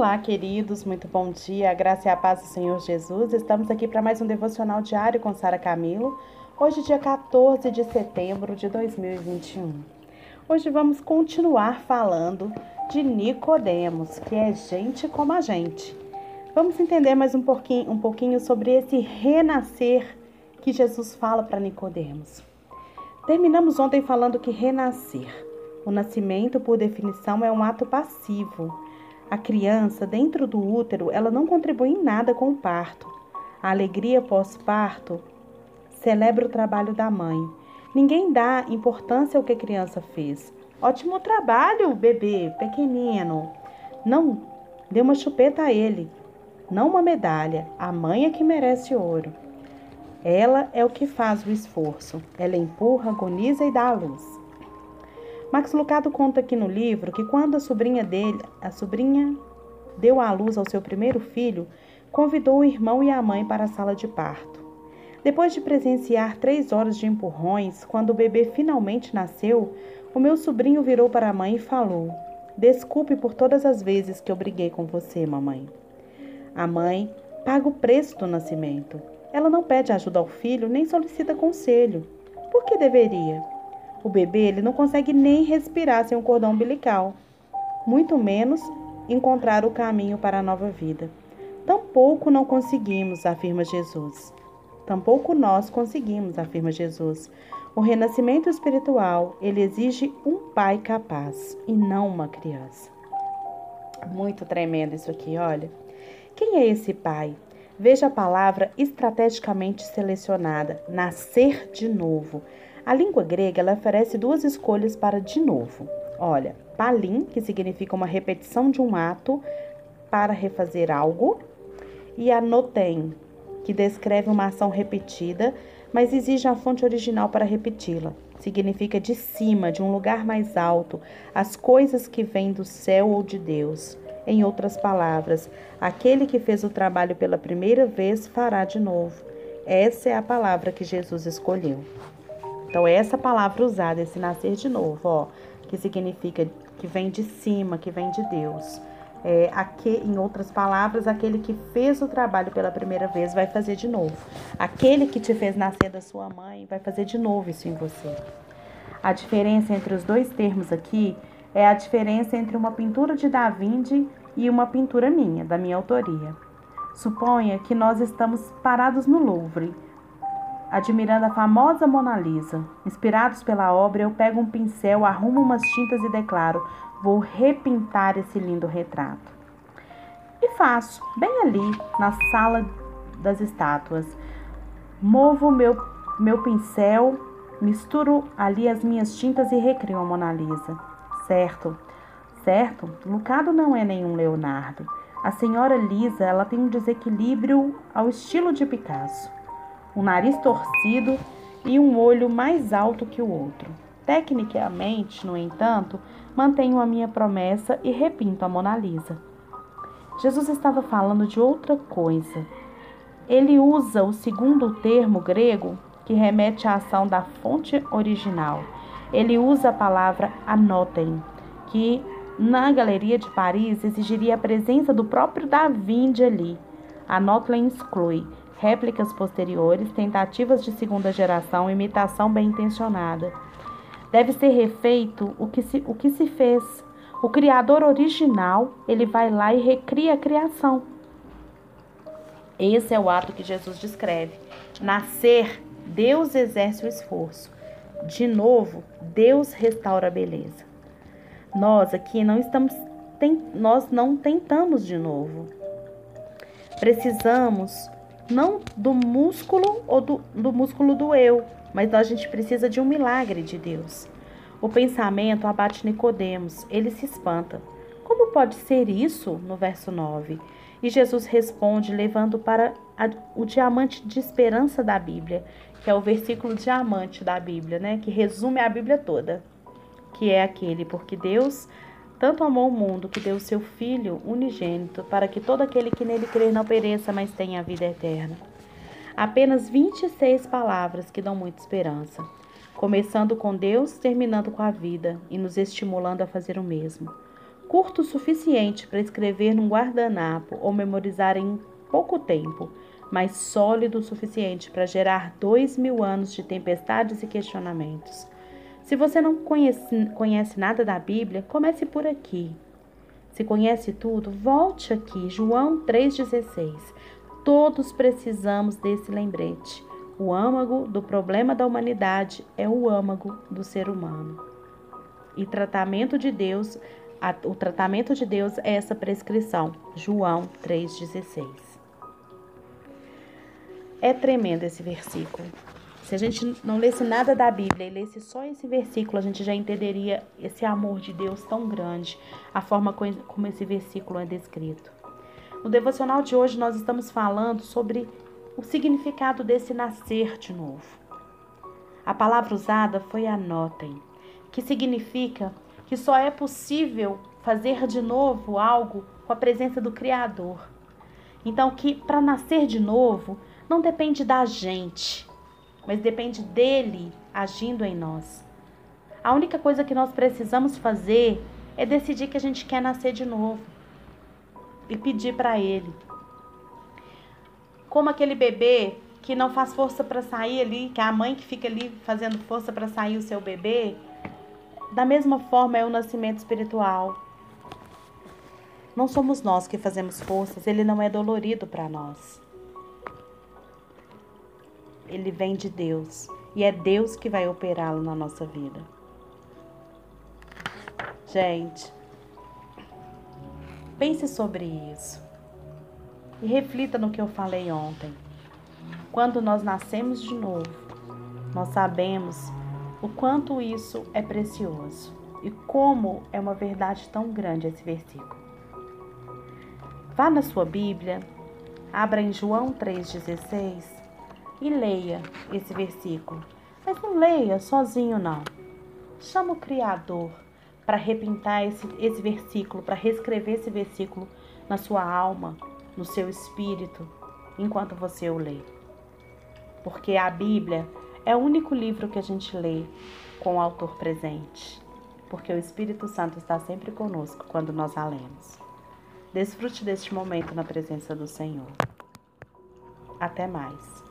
Olá, queridos, muito bom dia, a graça e a paz do Senhor Jesus. Estamos aqui para mais um devocional diário com Sara Camilo. Hoje, dia 14 de setembro de 2021. Hoje vamos continuar falando de Nicodemos, que é gente como a gente. Vamos entender mais um pouquinho, um pouquinho sobre esse renascer que Jesus fala para Nicodemos. Terminamos ontem falando que renascer, o nascimento, por definição, é um ato passivo a criança, dentro do útero, ela não contribui em nada com o parto. A alegria pós-parto celebra o trabalho da mãe. Ninguém dá importância ao que a criança fez. Ótimo trabalho, bebê, pequenino. Não, dê uma chupeta a ele. Não uma medalha. A mãe é que merece ouro. Ela é o que faz o esforço. Ela empurra, agoniza e dá a luz. Max Lucado conta aqui no livro que quando a sobrinha dele, a sobrinha deu à luz ao seu primeiro filho, convidou o irmão e a mãe para a sala de parto. Depois de presenciar três horas de empurrões, quando o bebê finalmente nasceu, o meu sobrinho virou para a mãe e falou: Desculpe por todas as vezes que eu briguei com você, mamãe. A mãe paga o preço do nascimento. Ela não pede ajuda ao filho nem solicita conselho. Por que deveria? O bebê ele não consegue nem respirar sem um cordão umbilical, muito menos encontrar o caminho para a nova vida. Tampouco não conseguimos, afirma Jesus. Tampouco nós conseguimos, afirma Jesus. O renascimento espiritual, ele exige um pai capaz e não uma criança. Muito tremendo isso aqui, olha. Quem é esse pai? Veja a palavra estrategicamente selecionada, nascer de novo. A língua grega ela oferece duas escolhas para de novo. Olha, palim, que significa uma repetição de um ato para refazer algo, e anotem, que descreve uma ação repetida, mas exige a fonte original para repeti-la. Significa de cima, de um lugar mais alto, as coisas que vêm do céu ou de Deus. Em outras palavras, aquele que fez o trabalho pela primeira vez fará de novo. Essa é a palavra que Jesus escolheu. Então, essa palavra usada, esse nascer de novo, ó, que significa que vem de cima, que vem de Deus. É, aqui, em outras palavras, aquele que fez o trabalho pela primeira vez vai fazer de novo. Aquele que te fez nascer da sua mãe vai fazer de novo isso em você. A diferença entre os dois termos aqui é a diferença entre uma pintura de Da Vinci e uma pintura minha, da minha autoria. Suponha que nós estamos parados no Louvre admirando a famosa Mona Lisa. Inspirados pela obra, eu pego um pincel, arrumo umas tintas e declaro: vou repintar esse lindo retrato. E faço, bem ali, na sala das estátuas. Movo meu, meu pincel, misturo ali as minhas tintas e recrio a Mona Lisa. Certo, certo, Lucado não é nenhum Leonardo. A senhora Lisa, ela tem um desequilíbrio ao estilo de Picasso um nariz torcido e um olho mais alto que o outro. Tecnicamente, no entanto, mantenho a minha promessa e repinto a Mona Lisa. Jesus estava falando de outra coisa. Ele usa o segundo termo grego que remete à ação da fonte original. Ele usa a palavra anotem, que na Galeria de Paris exigiria a presença do próprio Da Vinci ali. Anotem exclui réplicas posteriores, tentativas de segunda geração, imitação bem intencionada. Deve ser refeito o que se, o que se fez. O criador original, ele vai lá e recria a criação. Esse é o ato que Jesus descreve. Nascer, Deus exerce o esforço. De novo, Deus restaura a beleza. Nós aqui não estamos, nós não tentamos de novo. Precisamos não do músculo ou do, do músculo do eu, mas a gente precisa de um milagre de Deus. O pensamento abate Nicodemos, ele se espanta. Como pode ser isso? No verso 9. E Jesus responde, levando para a, o diamante de esperança da Bíblia, que é o versículo diamante da Bíblia, né? Que resume a Bíblia toda. Que é aquele, porque Deus tanto amou o mundo que deu o seu Filho unigênito, para que todo aquele que nele crer não pereça, mas tenha a vida eterna. Apenas 26 palavras que dão muita esperança. Começando com Deus, terminando com a vida e nos estimulando a fazer o mesmo. curto o suficiente para escrever num guardanapo ou memorizar em pouco tempo, mas sólido o suficiente para gerar dois mil anos de tempestades e questionamentos. Se você não conhece, conhece nada da Bíblia, comece por aqui. Se conhece tudo, volte aqui, João 3,16. Todos precisamos desse lembrete. O âmago do problema da humanidade é o âmago do ser humano. E tratamento de Deus, o tratamento de Deus é essa prescrição. João 3,16. É tremendo esse versículo. Se a gente não lesse nada da Bíblia e lesse só esse versículo, a gente já entenderia esse amor de Deus tão grande, a forma como esse versículo é descrito. No devocional de hoje, nós estamos falando sobre o significado desse nascer de novo. A palavra usada foi anotem, que significa que só é possível fazer de novo algo com a presença do Criador. Então, que para nascer de novo não depende da gente, mas depende dele agindo em nós. A única coisa que nós precisamos fazer é decidir que a gente quer nascer de novo e pedir para ele. Como aquele bebê que não faz força para sair ali, que é a mãe que fica ali fazendo força para sair o seu bebê, da mesma forma é o nascimento espiritual. Não somos nós que fazemos forças, ele não é dolorido para nós ele vem de Deus e é Deus que vai operá-lo na nossa vida. Gente, pense sobre isso e reflita no que eu falei ontem. Quando nós nascemos de novo, nós sabemos o quanto isso é precioso e como é uma verdade tão grande esse versículo. Vá na sua Bíblia, abra em João 3,16 e leia esse versículo. Mas não leia sozinho, não. Chama o Criador para repintar esse, esse versículo, para reescrever esse versículo na sua alma, no seu espírito, enquanto você o lê. Porque a Bíblia é o único livro que a gente lê com o autor presente. Porque o Espírito Santo está sempre conosco quando nós a lemos. Desfrute deste momento na presença do Senhor. Até mais.